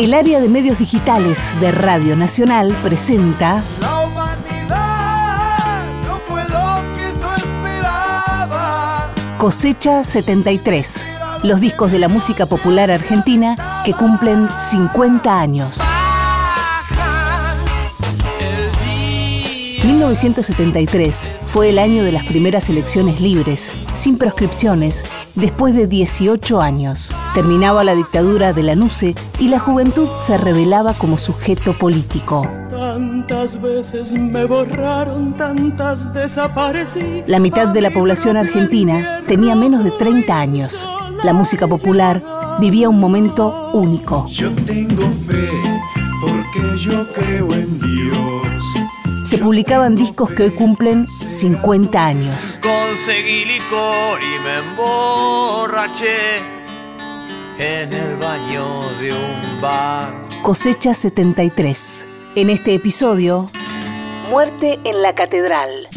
El área de medios digitales de Radio Nacional presenta La humanidad no fue lo que yo esperaba. Cosecha 73, los discos de la música popular argentina que cumplen 50 años. 1973 fue el año de las primeras elecciones libres, sin proscripciones, después de 18 años. Terminaba la dictadura de la NUCE y la juventud se revelaba como sujeto político. Tantas veces me borraron, tantas desaparecí. La mitad de la población argentina tenía menos de 30 años. La música popular vivía un momento único. Yo tengo fe porque yo creo en Dios. Se publicaban discos que hoy cumplen 50 años. Conseguí licor y me emborraché en el baño de un bar. Cosecha 73. En este episodio, Muerte en la Catedral.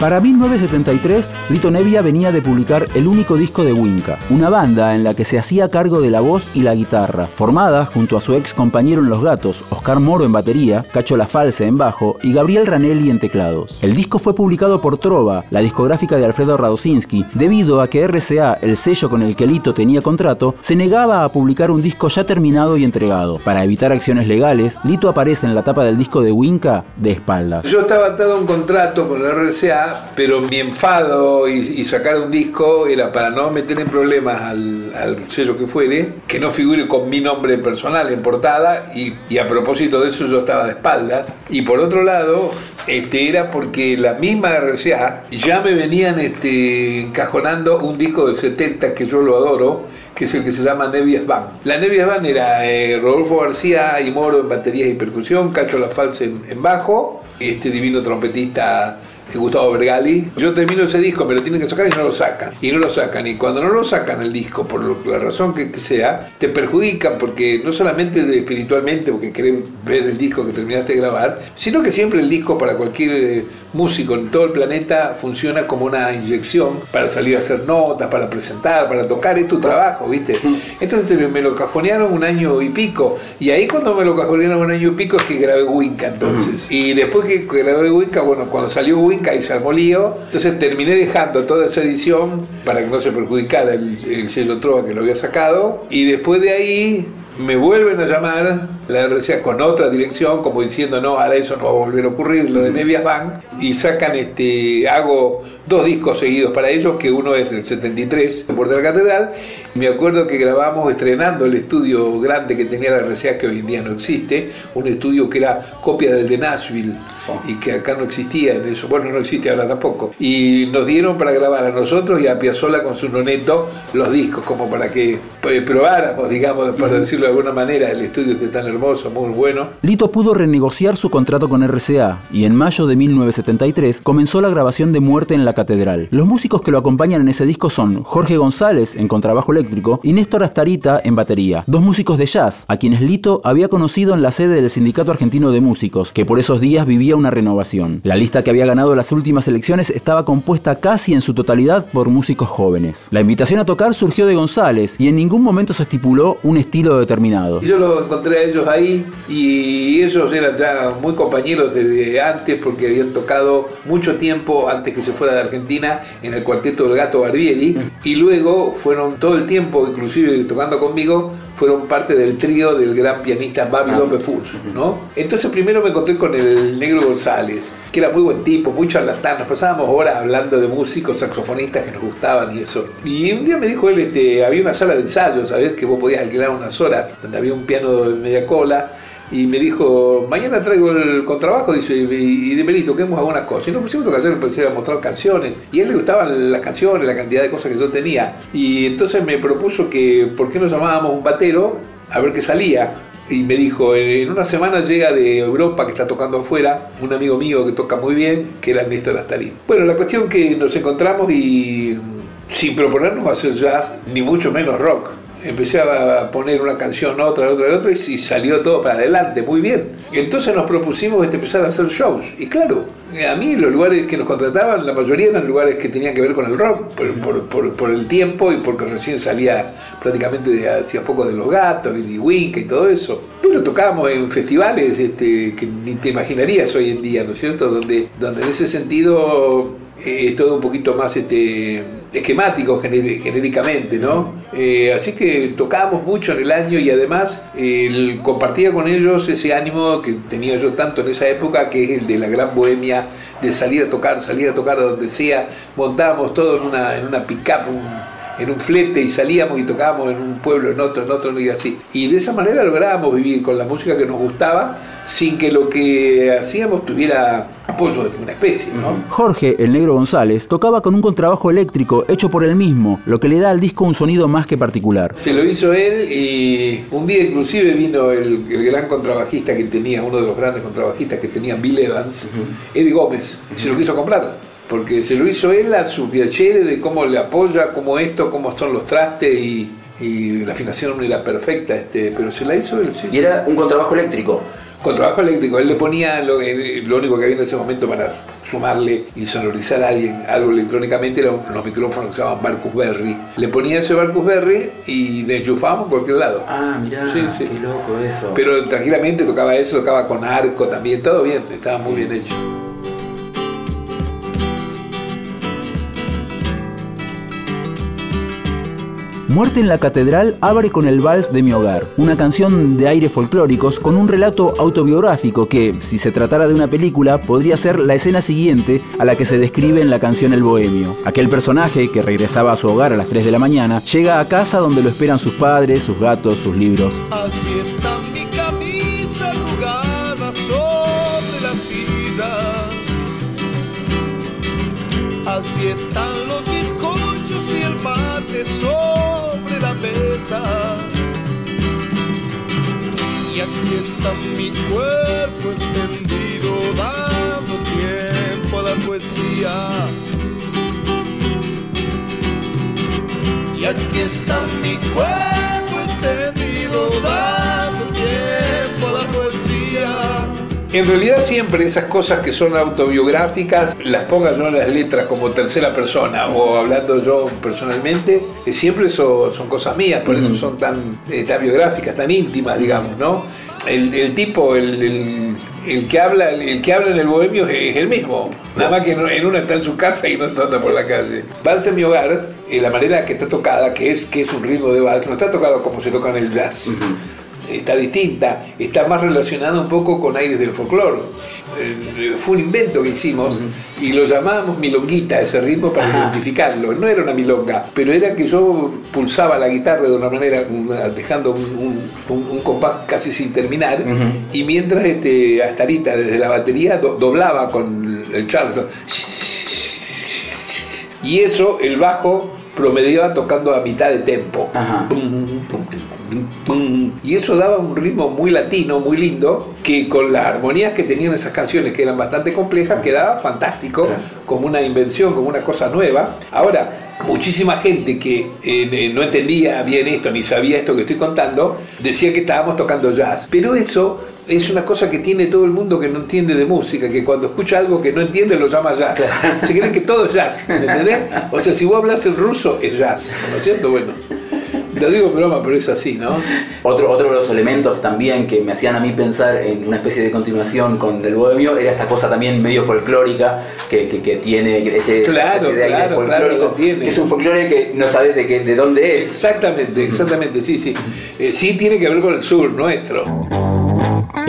Para 1973, Lito Nevia venía de publicar el único disco de Winca, una banda en la que se hacía cargo de la voz y la guitarra, formada junto a su ex compañero en Los Gatos, Oscar Moro en batería, Cacho La en bajo y Gabriel Ranelli en teclados. El disco fue publicado por Trova, la discográfica de Alfredo Radosinski, debido a que RCA, el sello con el que Lito tenía contrato, se negaba a publicar un disco ya terminado y entregado. Para evitar acciones legales, Lito aparece en la tapa del disco de Winca de espaldas. Yo estaba atado a un contrato con la RCA, pero mi enfado y, y sacar un disco era para no meter en problemas al, al sello que fuere, que no figure con mi nombre personal en portada y, a propósito de eso yo estaba de espaldas. Y por otro lado, este, era porque la misma RCA ya me venían este, encajonando un disco del 70 que yo lo adoro, que es el que se llama Nevias Band. La Nevias Band era eh, Rodolfo García y Moro en baterías y percusión, Cacho La Falsa en, en bajo, este divino trompetista Gustavo Bergali. Yo termino ese disco, me lo tienen que sacar y no lo sacan. Y no lo sacan. Y cuando no lo sacan el disco, por lo- la razón que, que sea, te perjudican porque no solamente de- espiritualmente, porque querés ver el disco que terminaste de grabar, sino que siempre el disco para cualquier eh, músico en todo el planeta funciona como una inyección para salir a hacer notas, para presentar, para tocar. Es tu trabajo, ¿viste? Entonces te- me lo cajonearon un año y pico. Y ahí cuando me lo cajonearon un año y pico es que grabé Winca entonces. Y después que grabé Winca, bueno, cuando salió Winca y se armó lío, entonces terminé dejando toda esa edición para que no se perjudicara el, el sello Trova que lo había sacado. Y después de ahí me vuelven a llamar la RCA con otra dirección, como diciendo, no, ahora eso no va a volver a ocurrir, lo de Nevias Bank, y sacan, este, hago dos discos seguidos para ellos, que uno es del 73, en Puerto de la Catedral, me acuerdo que grabamos estrenando el estudio grande que tenía la RCA, que hoy en día no existe, un estudio que era copia del de Nashville, y que acá no existía en eso, bueno, no existe ahora tampoco, y nos dieron para grabar a nosotros y a Piazzolla con su noneto los discos, como para que eh, probáramos, digamos, para decirlo de alguna manera, el estudio que es tan hermoso, muy bueno. Lito pudo renegociar su contrato con RCA y en mayo de 1973 comenzó la grabación de Muerte en la Los músicos que lo acompañan en ese disco son Jorge González en contrabajo eléctrico y Néstor Astarita en batería, dos músicos de jazz, a quienes Lito había conocido en la sede del Sindicato Argentino de Músicos, que por esos días vivía una renovación. La lista que había ganado las últimas elecciones estaba compuesta casi en su totalidad por músicos jóvenes. La invitación a tocar surgió de González y en ningún momento se estipuló un estilo determinado. Yo los encontré a ellos ahí y ellos eran ya muy compañeros desde antes porque habían tocado mucho tiempo antes que se fuera de Argentina en el cuarteto del Gato Barbieri y luego fueron todo el tiempo, inclusive tocando conmigo, fueron parte del trío del gran pianista Babylon Befur, ¿no? Entonces primero me encontré con el negro González, que era muy buen tipo, muy charlatán, nos pasábamos horas hablando de músicos, saxofonistas que nos gustaban y eso. Y un día me dijo él, este, había una sala de ensayo, ¿sabes? Que vos podías alquilar unas horas, donde había un piano de media cola, y me dijo, mañana traigo el contrabajo, dice, y, y de Melito, toquemos algunas cosas. Y nos pusimos a tocar, empecé a mostrar canciones, y a él le gustaban las canciones, la cantidad de cosas que yo tenía. Y entonces me propuso que, ¿por qué no llamábamos un batero? A ver qué salía. Y me dijo, en una semana llega de Europa, que está tocando afuera, un amigo mío que toca muy bien, que era Néstor Astarín. Bueno, la cuestión que nos encontramos y sin proponernos hacer jazz, ni mucho menos rock. Empecé a poner una canción, otra, otra, otra, y salió todo para adelante, muy bien. Entonces nos propusimos este, empezar a hacer shows. Y claro, a mí los lugares que nos contrataban, la mayoría eran lugares que tenían que ver con el rock, por, el tiempo y porque recién salía prácticamente de, hacía poco de Los Gatos y de Winca y todo eso. Pero tocábamos en festivales este, que ni te imaginarías hoy en día, ¿no es cierto? Donde, donde en ese sentido eh, es todo un poquito más este, esquemático genéricamente, ¿no? Eh, así que tocábamos mucho en el año y además compartía con ellos ese ánimo que tenía yo tanto en esa época, que es el de la gran bohemia, de salir a tocar, salir a tocar donde sea, montábamos todo en una, en una pick-up, en un flete y salíamos y tocábamos en un pueblo, en otro, en otro y así. Y de esa manera lográbamos vivir con la música que nos gustaba sin que lo que hacíamos tuviera apoyo de una especie. ¿no? Jorge, el negro González, tocaba con un contrabajo eléctrico hecho por él mismo, lo que le da al disco un sonido más que particular. Se lo hizo él y un día inclusive vino el, gran contrabajista que tenía, uno de los grandes contrabajistas que tenía Bill Evans, Eddie Gómez, y se lo quiso comprar porque se lo hizo él a su piacere de cómo le apoya, cómo esto, cómo son los trastes y, la afinación no era perfecta, este, pero se la hizo él. Sí, y era un contrabajo eléctrico. Contrabajo eléctrico, él le ponía lo, lo, único que había en ese momento para sumarle y sonorizar a alguien algo electrónicamente eran los micrófonos que se llamaban Marcus Berry. Le ponía ese Marcus Berry y enchufábamos por cualquier lado. Ah, mirá, sí, sí. qué loco eso. Pero tranquilamente tocaba eso, tocaba con arco también, todo bien, estaba muy bien hecho. Muerte en la Catedral abre con el Vals de mi hogar, una canción de aire folclóricos con un relato autobiográfico que, si se tratara de una película, podría ser la escena siguiente a la que se describe en la canción El Bohemio. Aquel personaje, que regresaba a su hogar a las 3 de la mañana, llega a casa donde lo esperan sus padres, sus gatos, sus libros. Y aquí está mi cuerpo extendido dando tiempo a la poesía. Y aquí está mi cuerpo En realidad siempre esas cosas que son autobiográficas las ponga yo en las letras como tercera persona o hablando yo personalmente, que siempre son cosas mías, por eso son tan, eh, tan biográficas, tan íntimas, digamos, ¿no? El, tipo, el, que habla, el, que habla en el bohemio es, el mismo, nada más que en una está en su casa y no está andando por la calle. Vals en mi hogar, en la manera que está tocada, que es, que es un ritmo de vals, no está tocado como se toca en el jazz está distinta, está más relacionada un poco con aires del folclore. Eh, fue un invento que hicimos y lo llamábamos milonguita, ese ritmo, para identificarlo. No era una milonga, pero era que yo pulsaba la guitarra de una manera, dejando un, compás casi sin terminar, y mientras este, Astarita desde la batería doblaba con el charleston. Y eso, el bajo promediaba tocando a mitad de tempo. Y eso daba un ritmo muy latino, muy lindo, que con las armonías que tenían esas canciones, que eran bastante complejas, quedaba fantástico, como una invención, como una cosa nueva. Ahora, muchísima gente que eh, no entendía bien esto ni sabía esto que estoy contando, decía que estábamos tocando jazz. Pero eso es una cosa que tiene todo el mundo que no entiende de música, que cuando escucha algo que no entiende lo llama jazz. Se creen que todo es jazz, ¿me entendés? O sea, si vos hablas el ruso, es jazz, ¿no es cierto? Bueno. Lo digo broma, pero es así, ¿no? Otro, otro de los elementos también que me hacían a mí pensar en una especie de continuación con Del Bohemio era esta cosa también medio folclórica que, que, tiene ese, claro, ese de aire folclórico, que es un folclore que no sabes de, qué, de dónde es. Exactamente, exactamente, sí, sí. Eh, sí tiene que ver con el sur nuestro.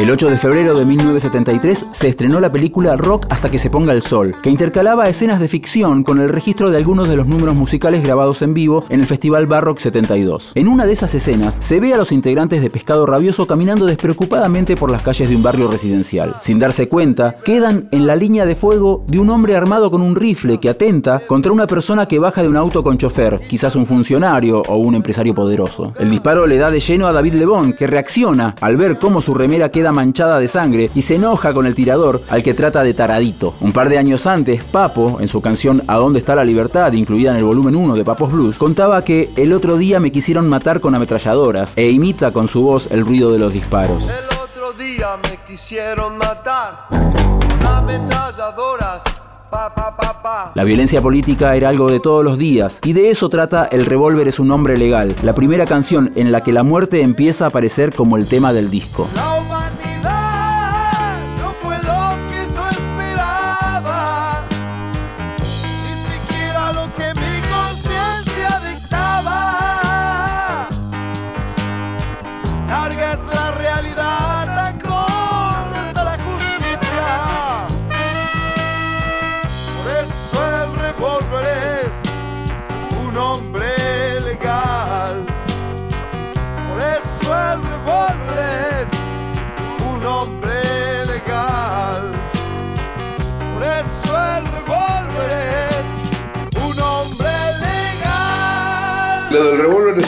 El 8 de febrero de 1973 se estrenó la película Rock hasta que se ponga el sol, que intercalaba escenas de ficción con el registro de algunos de los números musicales grabados en vivo en el Festival Barrock 72. En una de esas escenas se ve a los integrantes de Pescado Rabioso caminando despreocupadamente por las calles de un barrio residencial. Sin darse cuenta, quedan en la línea de fuego de un hombre armado con un rifle que atenta contra una persona que baja de un auto con chofer, quizás un funcionario o un empresario poderoso. El disparo le da de lleno a David Lebón, que reacciona al ver cómo su remera queda manchada de sangre y se enoja con el tirador al que trata de taradito. Un par de años antes, Papo, en su canción ¿A dónde está la libertad?, incluida en el volumen 1 de Papos Blues, contaba que el otro día me quisieron matar con ametralladoras e imita con su voz el ruido de los disparos. El otro día me quisieron matar con ametralladoras. La violencia política era algo de todos los días y de eso trata El revólver es un hombre legal, la primera canción en la que la muerte empieza a aparecer como el tema del disco.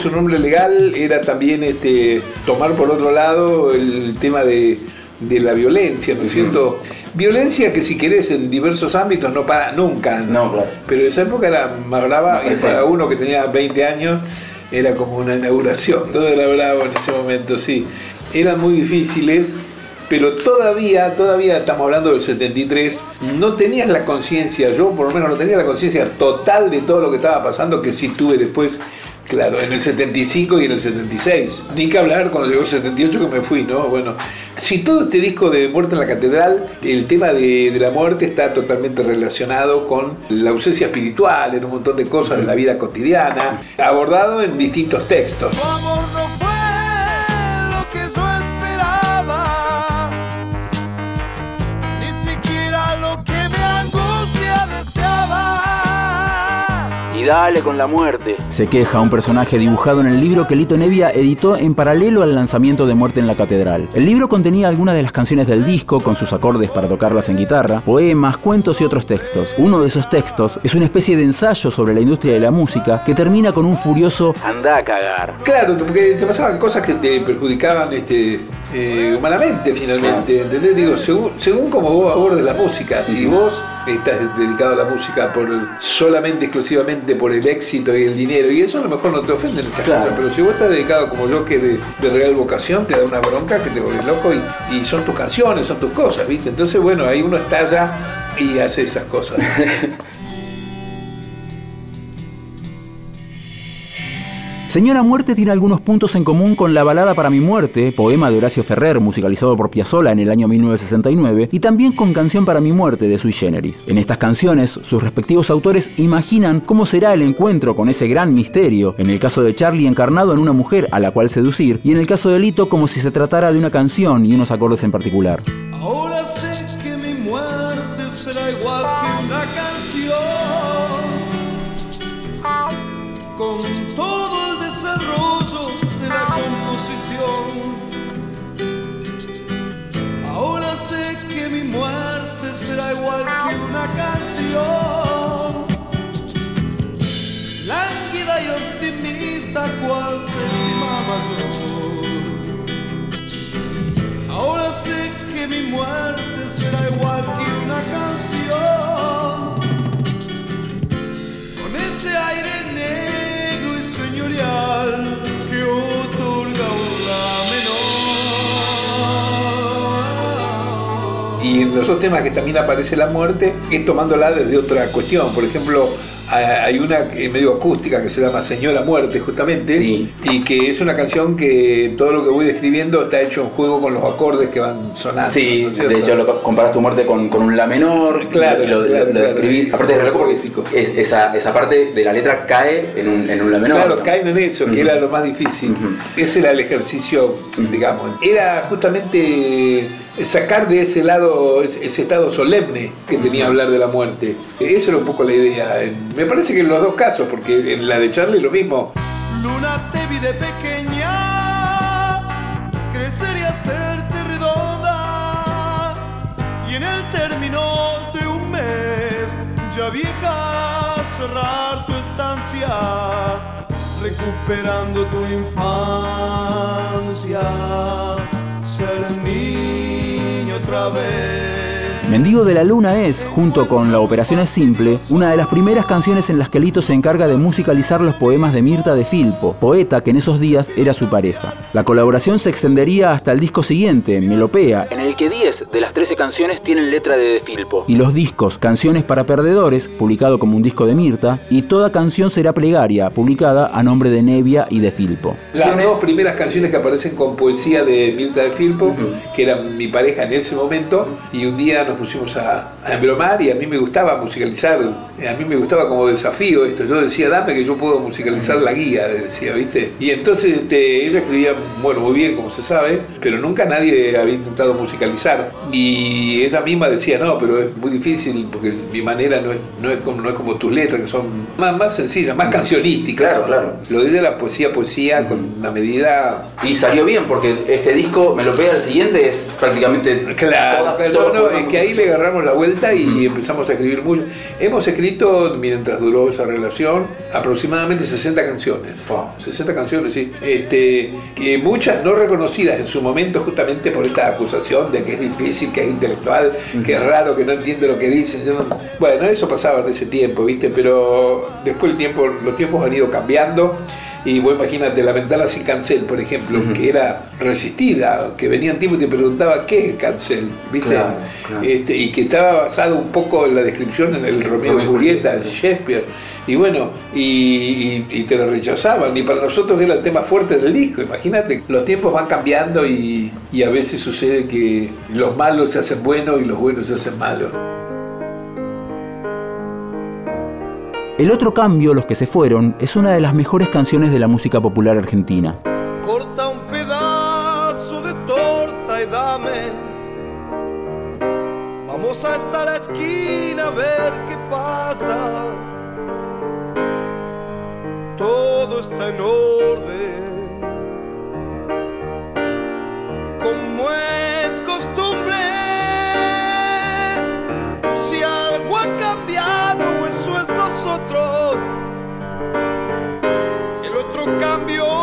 Un hombre legal era también este, tomar por otro lado el tema de, de la violencia, ¿no es cierto? Violencia que si querés en diversos ámbitos no para nunca. No, claro. Pero esa época era más brava y para uno que tenía 20 años era como una inauguración. Todo era bravo en ese momento, sí. Eran muy difíciles, pero todavía, todavía estamos hablando del 73, no tenías la conciencia, yo por lo menos no tenía la conciencia total de todo lo que estaba pasando, que sí tuve después, claro, en el 75 y en el 76. Ni que hablar cuando llegó el 78 que me fui, ¿no? Bueno, si todo este disco de Muerte en la Catedral, el tema de, la muerte está totalmente relacionado con la ausencia espiritual, en un montón de cosas de la vida cotidiana, abordado en distintos textos. Tu Y dale con la muerte. Se queja un personaje dibujado en el libro que Lito Nevia editó en paralelo al lanzamiento de Muerte en la Catedral. El libro contenía algunas de las canciones del disco con sus acordes para tocarlas en guitarra, poemas, cuentos y otros textos. Uno de esos textos es una especie de ensayo sobre la industria de la música que termina con un furioso anda a cagar. Claro, porque te pasaban cosas que te perjudicaban este, eh, humanamente finalmente, ¿entendés? Digo, según, según como vos abordes la música, si vos estás dedicado a la música por solamente, exclusivamente por el éxito y el dinero, y eso a lo mejor no te ofende en estas Claro. cosas, pero si vos estás dedicado como yo que de, de real vocación, te da una bronca que te volvés loco y, y son tus canciones, son tus cosas, ¿viste? Entonces, bueno, ahí uno estalla y hace esas cosas. Señora Muerte tiene algunos puntos en común con La balada para mi muerte, poema de Horacio Ferrer musicalizado por Piazzolla en el año 1969, y también con Canción para mi muerte de Sui Generis. En estas canciones, sus respectivos autores imaginan cómo será el encuentro con ese gran misterio, en el caso de Charlie encarnado en una mujer a la cual seducir, y en el caso de Lito como si se tratara de una canción y unos acordes en particular. Ahora sé que mi muerte será igual que una canción, con de la composición. Ahora sé que mi muerte será igual que una canción, lánguida y optimista cual séptima mayor. Ahora sé que mi muerte será igual que una canción. Con ese aire negro y señorial los otros temas que también aparece la muerte es tomándola desde otra cuestión. Por ejemplo, hay una medio acústica que se llama Señora Muerte, justamente, Sí. y que es una canción que todo lo que voy describiendo está hecho en juego con los acordes que van sonando. Sí, de hecho lo comparas tu muerte con, con un la menor Claro, y lo, claro, lo claro. describís. Aparte es re loco porque es- esa, esa parte de la letra cae en un, en un la menor. Claro, ¿no? caen en eso, que era lo más difícil. Ujú. Ese era el ejercicio, digamos. Era justamente sacar de ese lado, ese, ese estado solemne que tenía hablar de la muerte. Eso era un poco la idea. En- Me parece que en los dos casos, porque en la de Charlie lo mismo. Luna te vi de pequeña crecer y hacerte redonda y en el término de un mes ya vieja cerrar tu estancia recuperando tu infancia ser niña otra vez. Mendigo de la Luna es, junto con La Operación es Simple, una de las primeras canciones en las que Lito se encarga de musicalizar los poemas de Mirta de Filpo, poeta que en esos días era su pareja. La colaboración se extendería hasta el disco siguiente, Melopea, en el que 10 de las 13 canciones tienen letra de De Filpo. Y los discos Canciones para Perdedores, publicado como un disco de Mirta, y Toda canción será plegaria, publicada a nombre de Nevia y De Filpo. Las dos primeras canciones que aparecen con poesía de Mirta de Filpo, que era mi pareja en ese momento, y un día nos pusimos a, a embromar y a mí me gustaba musicalizar, a mí me gustaba como desafío esto. Yo decía, dame que yo puedo musicalizar la guía, decía, ¿viste? Y entonces este, ella escribía, bueno, muy bien, como se sabe, pero nunca nadie había intentado musicalizar. Y ella misma decía, no, pero es muy difícil porque mi manera no es, no es, como, no es como tus letras, que son más, más sencillas, más cancionísticas. Claro, claro. Lo de era poesía, poesía, con una medida Y salió bien porque este disco, Melopea, el siguiente, es prácticamente... Claro, toda- pero toda no, es que ahí le agarramos la vuelta y empezamos a escribir mucho. Hemos escrito, mientras duró esa relación, aproximadamente 60 canciones. Wow. 60 canciones, sí. Este, que muchas no reconocidas en su momento justamente por esta acusación de que es difícil, que es intelectual, que es raro, que no entiende lo que no- Bueno, eso pasaba en ese tiempo, ¿viste? Pero después el tiempo, los tiempos han ido cambiando. Y vos imagínate, la ventana sin cancel, por ejemplo, que era resistida, que venían tipos y te preguntaba qué es cancel, ¿viste? Claro, claro. Este, y que estaba basado un poco en la descripción en el Romeo y Julieta, Julieta. Shakespeare. Y bueno, y, y- y te lo rechazaban. Y para nosotros era el tema fuerte del disco. Imagínate, los tiempos van cambiando y, y a veces sucede que los malos se hacen buenos y los buenos se hacen malos. El otro cambio, Los que se fueron, es una de las mejores canciones de la música popular argentina. Corta un pedazo de torta y dame. Vamos hasta la esquina a ver qué pasa. Todo está en orden. Como es costumbre. El otro cambió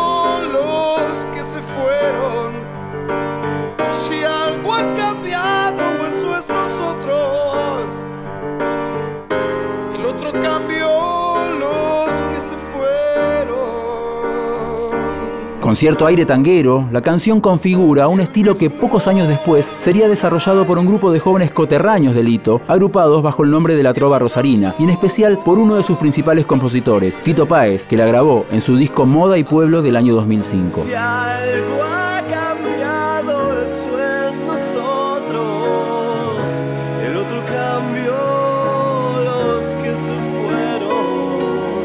Con cierto aire tanguero, la canción configura un estilo que pocos años después sería desarrollado por un grupo de jóvenes coterráneos de Lito, agrupados bajo el nombre de la Trova Rosarina, y en especial por uno de sus principales compositores, Fito Páez, que la grabó en su disco Moda y Pueblo del año 2005.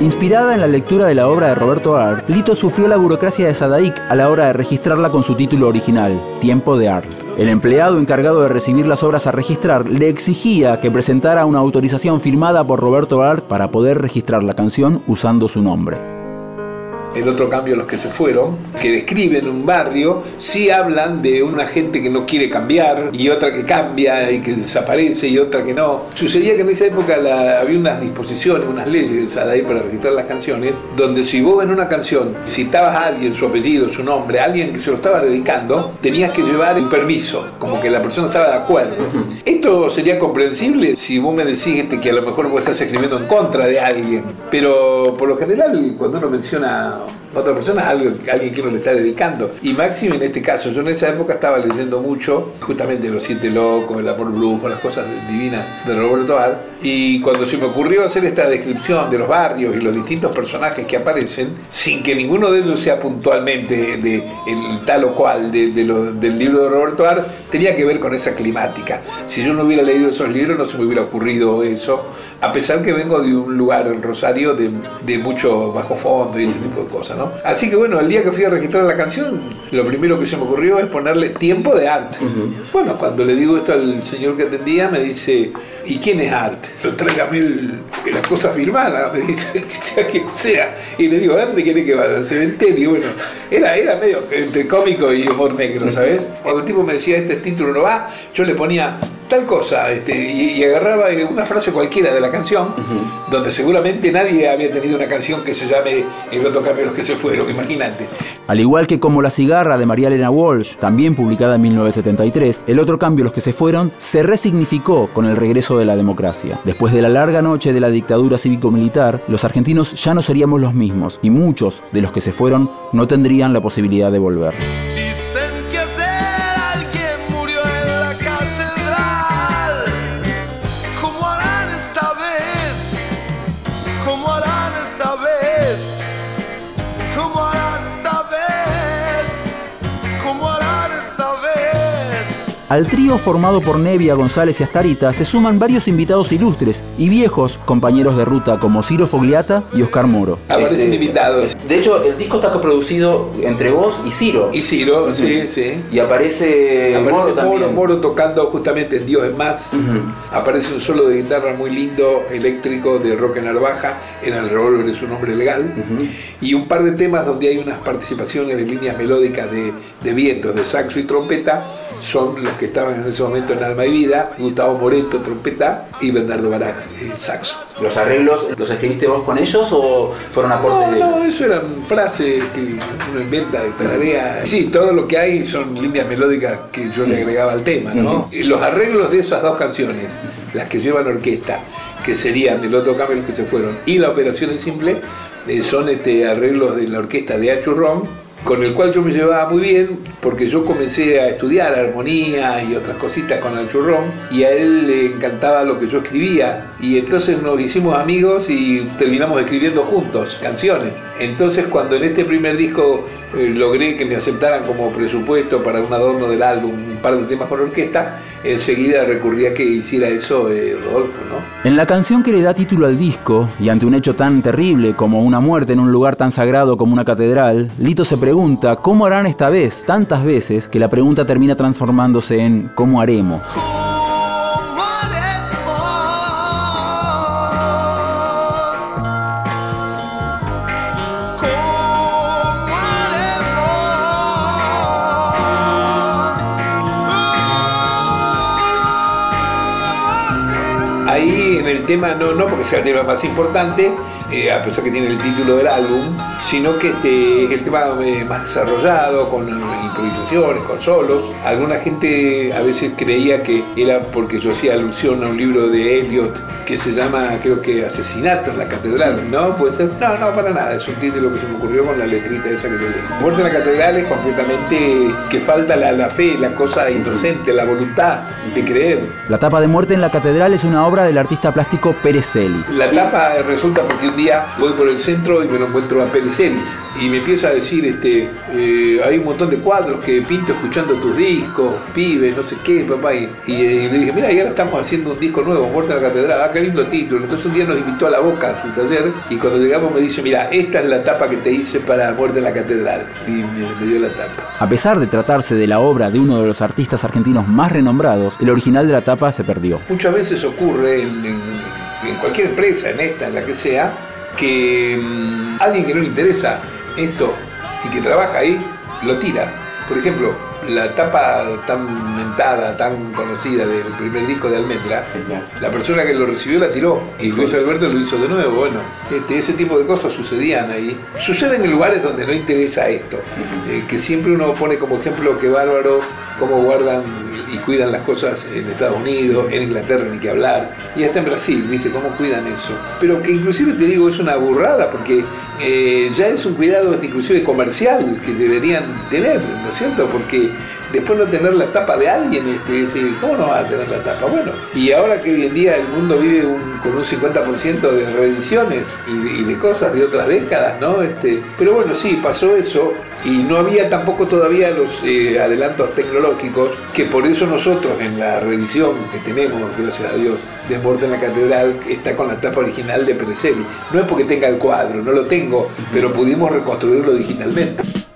Inspirada en la lectura de la obra de Roberto Art, Lito sufrió la burocracia de Sadaic a la hora de registrarla con su título original, Tiempo de Art. El empleado encargado de recibir las obras a registrar le exigía que presentara una autorización firmada por Roberto Art para poder registrar la canción usando su nombre. El otro cambio, los que se fueron, que describen un barrio, sí hablan de una gente que no quiere cambiar y otra que cambia y que desaparece y otra que no. Sucedía que en esa época la- había unas disposiciones, unas leyes ahí para registrar las canciones, donde si vos en una canción citabas a alguien, su apellido, su nombre, a alguien que se lo estabas dedicando, tenías que llevar un permiso, como que la persona estaba de acuerdo. Esto sería comprensible si vos me decís este, que a lo mejor vos estás escribiendo en contra de alguien, pero por lo general cuando uno menciona otra persona es alguien que uno le está dedicando. Y máximo en este caso, yo en esa época estaba leyendo mucho, justamente Los Siete Locos, El Amor Brujo, las cosas divinas de Roberto Art, y cuando se me ocurrió hacer esta descripción de los barrios y los distintos personajes que aparecen, sin que ninguno de ellos sea puntualmente de, el tal o cual de, de lo- del libro de Roberto Art, tenía que ver con esa climática. Si yo no hubiera leído esos libros, no se me hubiera ocurrido eso, a pesar que vengo de un lugar en Rosario de, de mucho bajo fondo y ese tipo de cosas, ¿no? Así que bueno, el día que fui a registrar la canción, lo primero que se me ocurrió es ponerle tiempo de arte. Bueno, cuando le digo esto al señor que atendía, me dice, ¿y quién es Art? Pero tráigame el- la cosa firmada, me dice, que sea quien sea. Y le digo, ¿a dónde quiere que vaya? Al cementerio. Bueno, era, era medio entre cómico y humor negro, ¿sabes? Cuando el tipo me decía, este título no va, yo le ponía tal cosa, este, y, y agarraba una frase cualquiera de la canción, donde seguramente nadie había tenido una canción que se llame El otro cambio los que se se fueron, imagínate. Al igual que como La cigarra de María Elena Walsh, también publicada en 1973, el otro cambio, Los que se fueron, se resignificó con el regreso de la democracia. Después de la larga noche de la dictadura cívico-militar, los argentinos ya no seríamos los mismos y muchos de los que se fueron no tendrían la posibilidad de volver. Al trío formado por Nevia, González y Astarita se suman varios invitados ilustres y viejos compañeros de ruta como Ciro Fogliata y Oscar Moro. Aparecen Este, invitados. De hecho, el disco está coproducido entre vos y Ciro. Y Ciro, sí, sí. Y aparece, Aparece Moro Moro, también. Moro tocando justamente en Dios es más. Aparece un solo de guitarra muy lindo, eléctrico, de Roque Narvaja, en el revólver es un nombre legal. Y un par de temas donde hay unas participaciones de líneas melódicas de, de vientos, de saxo y trompeta, son los que estaban en ese momento en Alma y Vida, Gustavo Moreto, trompeta, y Bernardo Barán, el saxo. ¿Los arreglos los escribiste vos con ellos o fueron aportes No, de no, ellos? eso eran frases que uno inventa de tararea. Sí, todo lo que hay son líneas melódicas que yo le agregaba al tema, ¿no? Y Los arreglos de esas dos canciones, las que llevan orquesta, que serían El otro cambio que se fueron, y La operación en simple, eh, son este, arreglos de la orquesta de Achurrón, con el cual yo me llevaba muy bien, porque yo comencé a estudiar armonía y otras cositas con el churrón, y a él le encantaba lo que yo escribía, y entonces nos hicimos amigos y terminamos escribiendo juntos canciones. Entonces cuando en este primer disco eh, logré que me aceptaran como presupuesto para un adorno del álbum, un par de temas con orquesta, enseguida recurrí a que hiciera eso eh, Rodolfo, ¿no? En la canción que le da título al disco, y ante un hecho tan terrible como una muerte en un lugar tan sagrado como una catedral, Lito se pregunta cómo harán esta vez, tantas veces, que la pregunta termina transformándose en. ¿Cómo haremos? Ahí en el tema, no, no porque sea el tema más importante, eh, a pesar que tiene el título del álbum, sino que este es el tema eh, más desarrollado, con improvisaciones, con solos. Alguna gente a veces creía que era porque yo hacía alusión a un libro de Eliot que se llama, creo que Asesinato en la Catedral, ¿no? Puede ser, no, no, para nada, es un título que se me ocurrió con la letrita esa que yo leí. Muerte en la Catedral es completamente que falta la, la fe, la cosa inocente, la voluntad de creer. La tapa de muerte en la catedral es una obra del artista plástico Pérez Celis. La tapa resulta porque un día voy por el centro y me lo encuentro a Pérez Celis y me empieza a decir, este, eh, hay un montón de cuadros que pinto escuchando tus discos, pibe, no sé qué, papá. Y, y, eh, le dije, mira, y ahora estamos haciendo un disco nuevo, Muerte en la Catedral, ah, qué lindo título. Entonces un día nos invitó a la boca a su taller y cuando llegamos me dice, mira, esta es la tapa que te hice para Muerte en la Catedral. Y me, me dio la tapa. A pesar de tratarse de la obra de uno de los artistas argentinos más renombrados, el original de la tapa se perdió. Muchas veces ocurre en, en- en cualquier empresa, en esta, en la que sea, que mm, alguien que no le interesa esto y que trabaja ahí, lo tira. Por ejemplo, la tapa tan mentada, tan conocida del primer disco de Almendra, la persona que lo recibió la tiró y Luis Alberto lo hizo de nuevo. Bueno, este, ese tipo de cosas sucedían ahí. Suceden en lugares donde no interesa esto, eh, que siempre uno pone como ejemplo que bárbaro cómo guardan y cuidan las cosas en Estados Unidos, en Inglaterra ni que hablar, y hasta en Brasil, ¿viste? Cómo cuidan eso. Pero que inclusive te digo, es una burrada, porque eh, ya es un cuidado inclusive comercial que deberían tener, ¿no es cierto? Porque después no tener la tapa de alguien, este, ¿cómo no va a tener la tapa? Bueno, y ahora que hoy en día el mundo vive un- con un 50% de reediciones y de, y de cosas de otras décadas, ¿no? Este, pero bueno, sí, pasó eso y no había tampoco todavía los eh, adelantos tecnológicos que por eso nosotros en la reedición que tenemos, gracias a Dios, de Muerte en la Catedral, está con la tapa original de Perezelli. No es porque tenga el cuadro, no lo tengo, pero pudimos reconstruirlo digitalmente.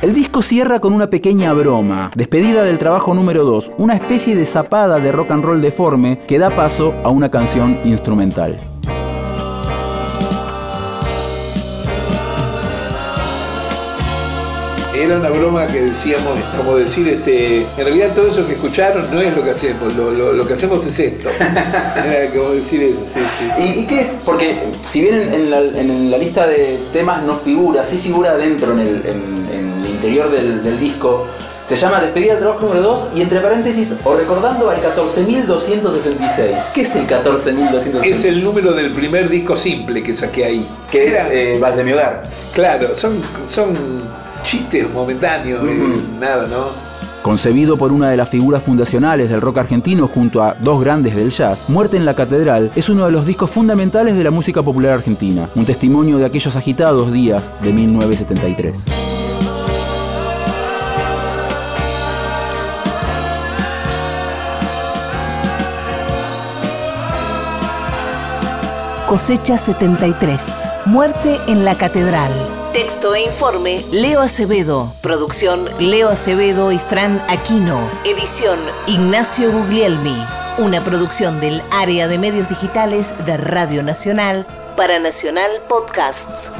El disco cierra con una pequeña broma, despedida del trabajo número 2, una especie de zapada de rock and roll deforme que da paso a una canción instrumental. era una broma que decíamos, como decir, este, en realidad todo eso que escucharon no es lo que hacemos, lo, que hacemos es esto. Como decir eso, sí, sí. ¿Y, qué es? Porque si bien en la, lista de temas no figura, sí figura dentro en el interior del, del disco, se llama Despedida del trabajo número 2 y entre paréntesis, o recordando al 14.266. ¿Qué es el 14.266? Es el número del primer disco simple que saqué ahí. que es Era- eh, de mi hogar. Claro, son, son chistes momentáneos, Ujú. nada, ¿no? Concebido por una de las figuras fundacionales del rock argentino junto a dos grandes del jazz, Muerte en la Catedral es uno de los discos fundamentales de la música popular argentina, un testimonio de aquellos agitados días de 1973. Cosecha 73. Muerte en la Catedral. Texto e informe Leo Acevedo. Producción Leo Acevedo y Fran Aquino. Edición Ignacio Guglielmi. Una producción del área de medios digitales de Radio Nacional para Nacional Podcasts.